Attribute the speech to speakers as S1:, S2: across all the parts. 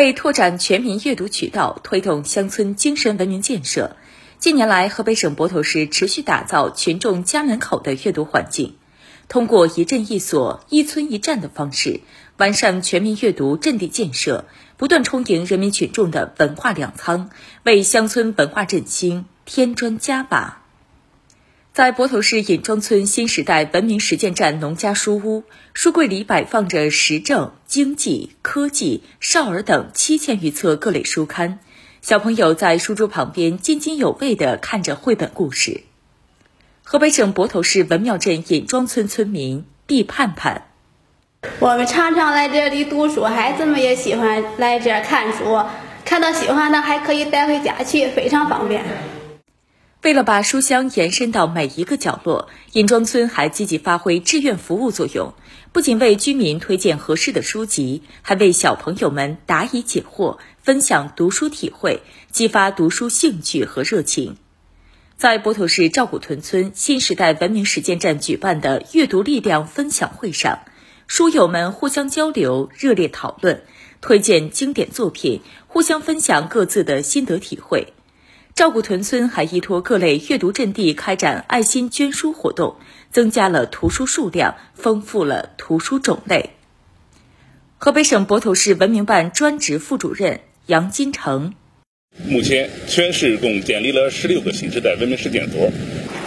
S1: 为拓展全民阅读渠道，推动乡村精神文明建设，近年来，河北省泊头市持续打造群众家门口的阅读环境，通过一镇一所、一村一站的方式，完善全民阅读阵地建设，不断充盈人民群众的文化粮仓，为乡村文化振兴添砖加瓦。在泊头市尹庄村新时代文明实践站农家书屋，书柜里摆放着时政、经济、科技、少儿等七千余册各类书刊，小朋友在书桌旁边津津有味地看着绘本故事。河北省泊头市文庙镇尹庄村村民毕盼盼：
S2: 我们常常来这里读书，孩子们也喜欢来这儿看书，看到喜欢的还可以带回家去，非常方便。
S1: 为了把书香延伸到每一个角落，尹庄村还积极发挥志愿服务作用，不仅为居民推荐合适的书籍，还为小朋友们答疑解惑，分享读书体会，激发读书兴趣和热情。在泊头市赵古屯村新时代文明实践站举办的阅读力量分享会上，书友们互相交流、热烈讨论，推荐经典作品，互相分享各自的心得体会。赵古屯村还依托各类阅读阵地开展爱心捐书活动，增加了图书数量，丰富了图书种类。河北省泊头市文明办专职副主任杨金成：
S3: 目前，全市共建立了十六个新时代文明实践所，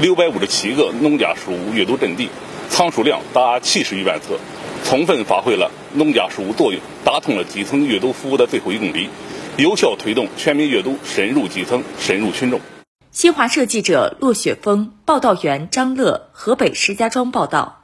S3: 六百五十七个农家书屋阅读阵地，藏书量达七十余万册，充分发挥了农家书屋作用，打通了基层阅读服务的最后一公里。有效推动全民阅读深入基层、深入群众。
S1: 新华社记者骆雪峰、报道员张乐，河北石家庄报道。